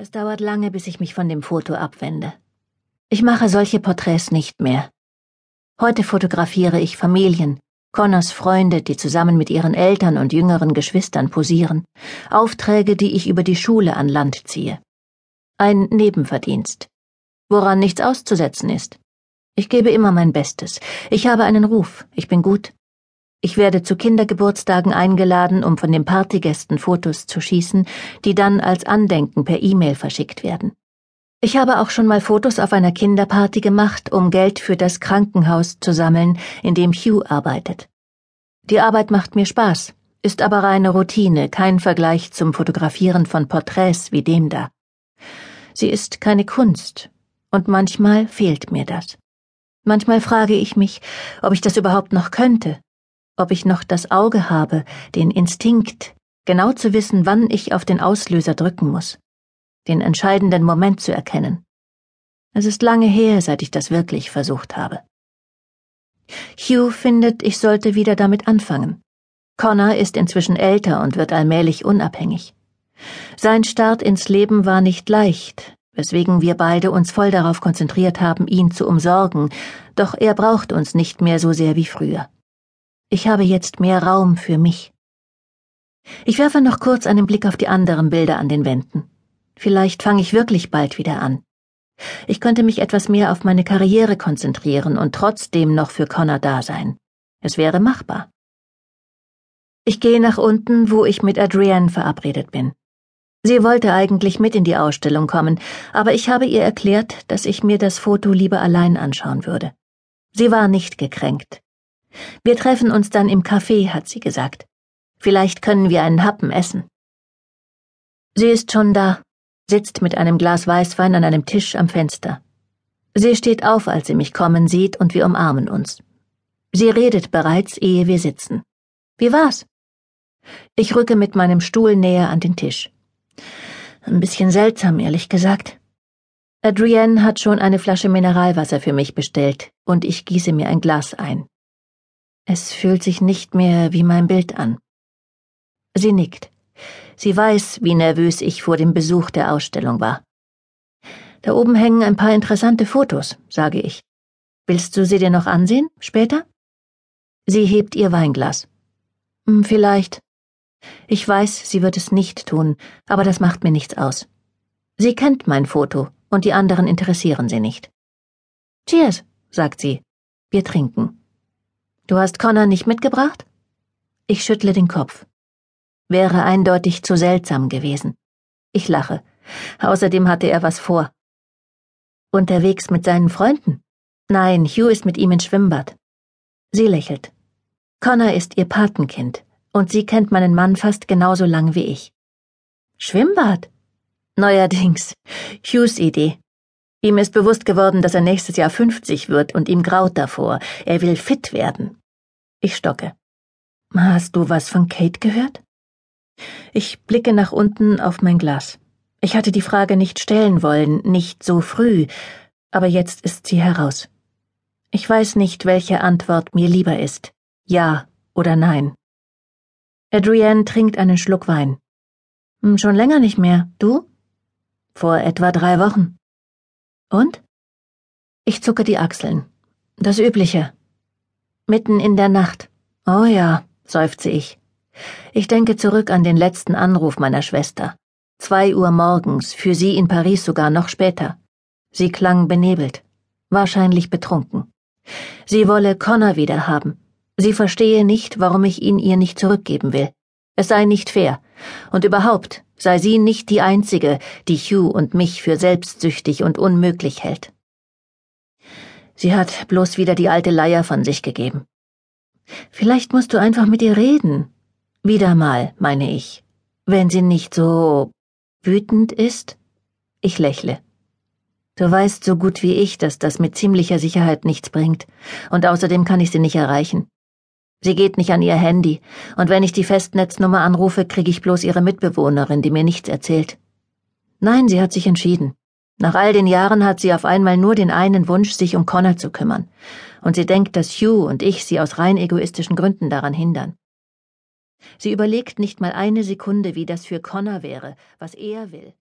Es dauert lange, bis ich mich von dem Foto abwende. Ich mache solche Porträts nicht mehr. Heute fotografiere ich Familien, Connors Freunde, die zusammen mit ihren Eltern und jüngeren Geschwistern posieren, Aufträge, die ich über die Schule an Land ziehe. Ein Nebenverdienst, woran nichts auszusetzen ist. Ich gebe immer mein Bestes. Ich habe einen Ruf, ich bin gut. Ich werde zu Kindergeburtstagen eingeladen, um von den Partygästen Fotos zu schießen, die dann als Andenken per E-Mail verschickt werden. Ich habe auch schon mal Fotos auf einer Kinderparty gemacht, um Geld für das Krankenhaus zu sammeln, in dem Hugh arbeitet. Die Arbeit macht mir Spaß, ist aber reine Routine, kein Vergleich zum Fotografieren von Porträts wie dem da. Sie ist keine Kunst, und manchmal fehlt mir das. Manchmal frage ich mich, ob ich das überhaupt noch könnte, ob ich noch das Auge habe, den Instinkt, genau zu wissen, wann ich auf den Auslöser drücken muss, den entscheidenden Moment zu erkennen. Es ist lange her, seit ich das wirklich versucht habe. Hugh findet, ich sollte wieder damit anfangen. Connor ist inzwischen älter und wird allmählich unabhängig. Sein Start ins Leben war nicht leicht, weswegen wir beide uns voll darauf konzentriert haben, ihn zu umsorgen, doch er braucht uns nicht mehr so sehr wie früher. Ich habe jetzt mehr Raum für mich. Ich werfe noch kurz einen Blick auf die anderen Bilder an den Wänden. Vielleicht fange ich wirklich bald wieder an. Ich könnte mich etwas mehr auf meine Karriere konzentrieren und trotzdem noch für Connor da sein. Es wäre machbar. Ich gehe nach unten, wo ich mit Adrienne verabredet bin. Sie wollte eigentlich mit in die Ausstellung kommen, aber ich habe ihr erklärt, dass ich mir das Foto lieber allein anschauen würde. Sie war nicht gekränkt. Wir treffen uns dann im Café, hat sie gesagt. Vielleicht können wir einen Happen essen. Sie ist schon da, sitzt mit einem Glas Weißwein an einem Tisch am Fenster. Sie steht auf, als sie mich kommen sieht, und wir umarmen uns. Sie redet bereits, ehe wir sitzen. Wie war's? Ich rücke mit meinem Stuhl näher an den Tisch. Ein bisschen seltsam, ehrlich gesagt. Adrienne hat schon eine Flasche Mineralwasser für mich bestellt, und ich gieße mir ein Glas ein. Es fühlt sich nicht mehr wie mein Bild an. Sie nickt. Sie weiß, wie nervös ich vor dem Besuch der Ausstellung war. Da oben hängen ein paar interessante Fotos, sage ich. Willst du sie dir noch ansehen, später? Sie hebt ihr Weinglas. Hm, vielleicht. Ich weiß, sie wird es nicht tun, aber das macht mir nichts aus. Sie kennt mein Foto, und die anderen interessieren sie nicht. Cheers, sagt sie. Wir trinken. Du hast Connor nicht mitgebracht? Ich schüttle den Kopf. Wäre eindeutig zu seltsam gewesen. Ich lache. Außerdem hatte er was vor. Unterwegs mit seinen Freunden? Nein, Hugh ist mit ihm ins Schwimmbad. Sie lächelt. Connor ist ihr Patenkind, und sie kennt meinen Mann fast genauso lang wie ich. Schwimmbad? Neuerdings. Hughes Idee. Ihm ist bewusst geworden, dass er nächstes Jahr 50 wird und ihm graut davor. Er will fit werden. Ich stocke. Hast du was von Kate gehört? Ich blicke nach unten auf mein Glas. Ich hatte die Frage nicht stellen wollen, nicht so früh, aber jetzt ist sie heraus. Ich weiß nicht, welche Antwort mir lieber ist, ja oder nein. Adrienne trinkt einen Schluck Wein. Hm, schon länger nicht mehr. Du? Vor etwa drei Wochen. Und? Ich zucke die Achseln. Das Übliche. Mitten in der Nacht. Oh ja, seufze ich. Ich denke zurück an den letzten Anruf meiner Schwester. Zwei Uhr morgens, für sie in Paris sogar noch später. Sie klang benebelt, wahrscheinlich betrunken. Sie wolle Connor wieder haben. Sie verstehe nicht, warum ich ihn ihr nicht zurückgeben will. Es sei nicht fair. Und überhaupt sei sie nicht die Einzige, die Hugh und mich für selbstsüchtig und unmöglich hält. Sie hat bloß wieder die alte Leier von sich gegeben. Vielleicht musst du einfach mit ihr reden. Wieder mal, meine ich. Wenn sie nicht so wütend ist? Ich lächle. Du weißt so gut wie ich, dass das mit ziemlicher Sicherheit nichts bringt, und außerdem kann ich sie nicht erreichen. Sie geht nicht an ihr Handy, und wenn ich die Festnetznummer anrufe, kriege ich bloß ihre Mitbewohnerin, die mir nichts erzählt. Nein, sie hat sich entschieden. Nach all den Jahren hat sie auf einmal nur den einen Wunsch, sich um Connor zu kümmern, und sie denkt, dass Hugh und ich sie aus rein egoistischen Gründen daran hindern. Sie überlegt nicht mal eine Sekunde, wie das für Connor wäre, was er will.